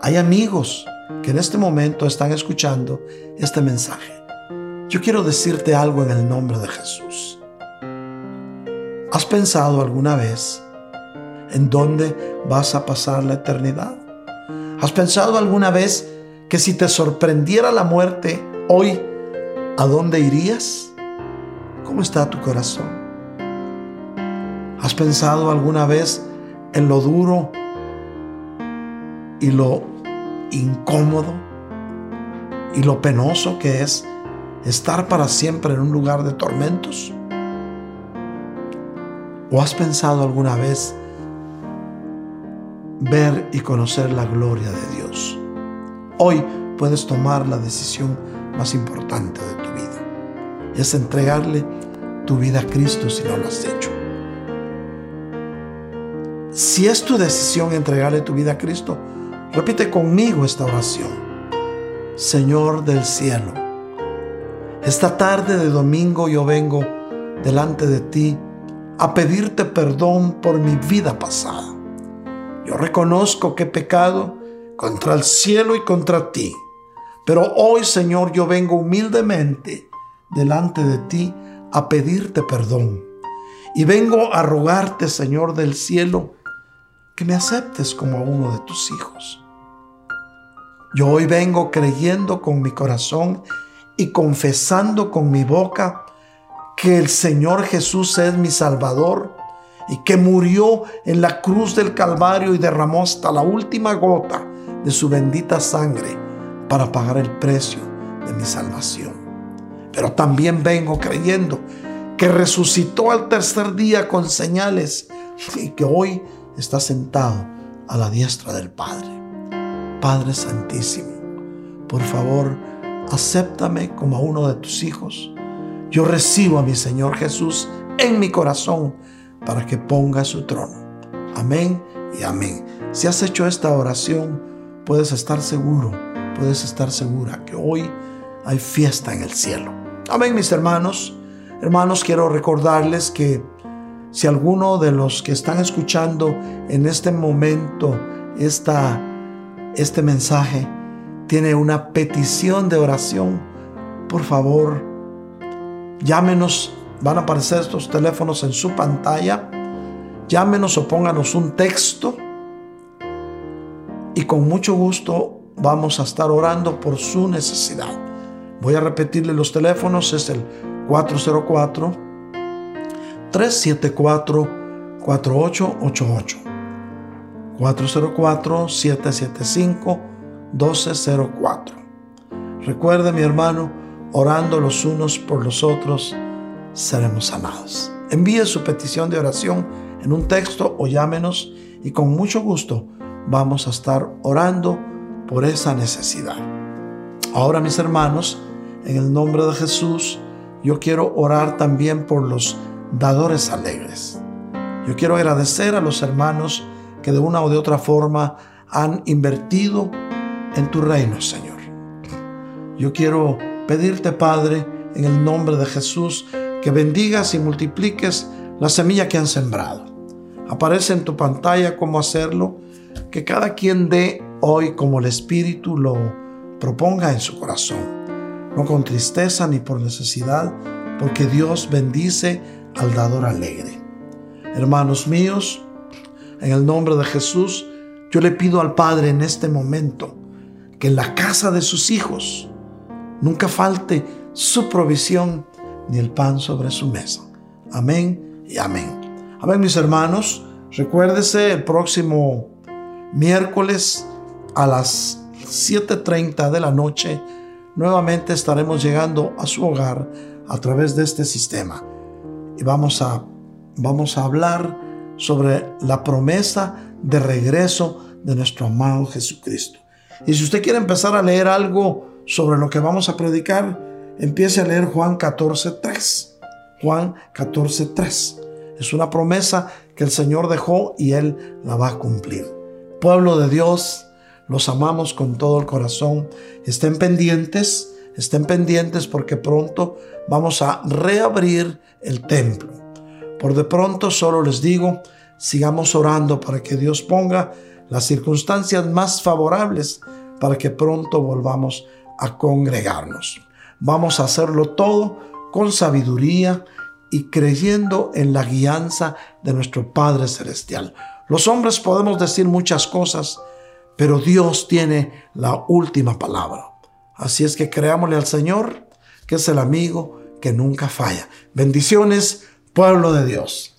hay amigos que en este momento están escuchando este mensaje. Yo quiero decirte algo en el nombre de Jesús. ¿Has pensado alguna vez en dónde vas a pasar la eternidad? ¿Has pensado alguna vez que si te sorprendiera la muerte hoy, ¿a dónde irías? ¿Cómo está tu corazón? ¿Has pensado alguna vez en lo duro y lo incómodo y lo penoso que es estar para siempre en un lugar de tormentos? ¿O has pensado alguna vez ver y conocer la gloria de Dios? Hoy puedes tomar la decisión más importante de tu vida. Es entregarle tu vida a Cristo si no lo has hecho. Si es tu decisión entregarle tu vida a Cristo, repite conmigo esta oración. Señor del cielo, esta tarde de domingo yo vengo delante de ti a pedirte perdón por mi vida pasada. Yo reconozco que he pecado contra el cielo y contra ti. Pero hoy, Señor, yo vengo humildemente delante de ti a pedirte perdón. Y vengo a rogarte, Señor del cielo, que me aceptes como uno de tus hijos. Yo hoy vengo creyendo con mi corazón y confesando con mi boca que el Señor Jesús es mi Salvador y que murió en la cruz del Calvario y derramó hasta la última gota de su bendita sangre para pagar el precio de mi salvación. Pero también vengo creyendo que resucitó al tercer día con señales y que hoy está sentado a la diestra del Padre. Padre Santísimo, por favor, acéptame como a uno de tus hijos. Yo recibo a mi Señor Jesús en mi corazón para que ponga su trono. Amén y amén. Si has hecho esta oración, puedes estar seguro, puedes estar segura que hoy hay fiesta en el cielo. Amén, mis hermanos. Hermanos, quiero recordarles que si alguno de los que están escuchando en este momento esta, este mensaje tiene una petición de oración, por favor, llámenos. Van a aparecer estos teléfonos en su pantalla. Llámenos o pónganos un texto. Y con mucho gusto vamos a estar orando por su necesidad. Voy a repetirle los teléfonos. Es el 404 374 4888. 404-775-1204. Recuerde mi hermano, orando los unos por los otros, seremos sanados. Envíe su petición de oración en un texto o llámenos y con mucho gusto vamos a estar orando por esa necesidad. Ahora mis hermanos, en el nombre de Jesús, yo quiero orar también por los dadores alegres. Yo quiero agradecer a los hermanos que de una o de otra forma han invertido en tu reino, Señor. Yo quiero pedirte, Padre, en el nombre de Jesús, que bendigas y multipliques la semilla que han sembrado. Aparece en tu pantalla cómo hacerlo, que cada quien dé hoy como el Espíritu lo proponga en su corazón. No con tristeza ni por necesidad, porque Dios bendice al dador alegre. Hermanos míos, en el nombre de Jesús, yo le pido al Padre en este momento que en la casa de sus hijos nunca falte su provisión ni el pan sobre su mesa. Amén y amén. Amén, mis hermanos. Recuérdese el próximo miércoles a las 7.30 de la noche. Nuevamente estaremos llegando a su hogar a través de este sistema. Y vamos a, vamos a hablar sobre la promesa de regreso de nuestro amado Jesucristo. Y si usted quiere empezar a leer algo sobre lo que vamos a predicar, empiece a leer Juan 14.3. Juan 14.3. Es una promesa que el Señor dejó y Él la va a cumplir. Pueblo de Dios, los amamos con todo el corazón. Estén pendientes, estén pendientes porque pronto vamos a reabrir el templo. Por de pronto solo les digo, sigamos orando para que Dios ponga las circunstancias más favorables para que pronto volvamos a congregarnos. Vamos a hacerlo todo con sabiduría y creyendo en la guianza de nuestro Padre Celestial. Los hombres podemos decir muchas cosas, pero Dios tiene la última palabra. Así es que creámosle al Señor, que es el amigo que nunca falla. Bendiciones pueblo de Dios.